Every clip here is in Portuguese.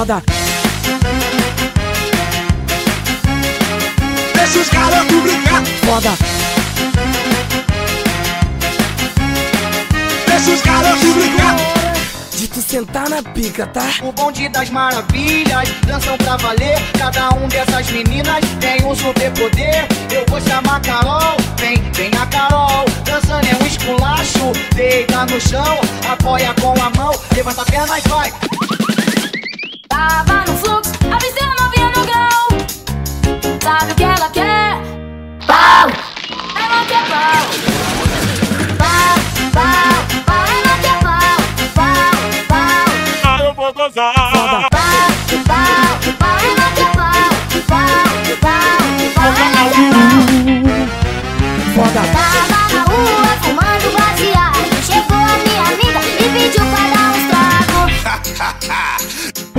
Foda. Deixa os garotos brincar. Foda. Deixa os garotos brincar. De tu sentar na pica, tá? O bonde das maravilhas, dançam pra valer. Cada um dessas meninas tem um superpoder. Eu vou chamar Carol, vem, vem a Carol. Dançando é um esculacho, deita no chão, apoia com a mão, levanta a perna e vai. Tava no fluxo, a novinha no grau. Sabe o que ela quer? Pau! Ela quer pau! Pau, pau, pau, ela quer pau! Pau, pau, Ah, eu vou gozar. Foda. pau,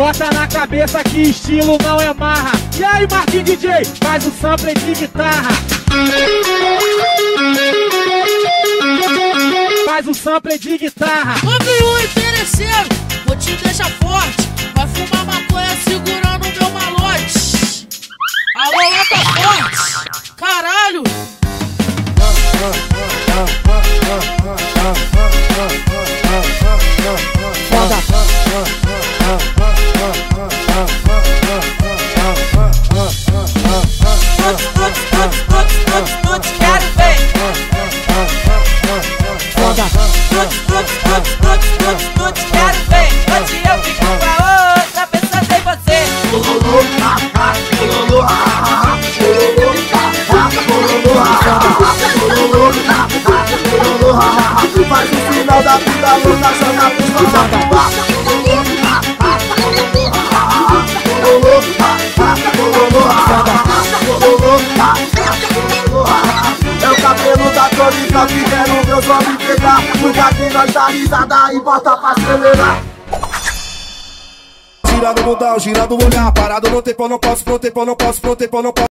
Bota na cabeça que estilo não é marra. E aí, Marquinhos DJ, faz o sample de guitarra. Faz o sample de guitarra. Ô viu interesseiro, vou te deixar forte. Vai fumar maconha segurando Faz o final da vida louca, joga pro ar. É o cabelo da crônica que quero meus homens pegar Porque aqui nós dá risada e bota pra acelerar Gira no mundão, gira no olhar Parado no tempo, não posso, no tempo, não posso, no tempo, não posso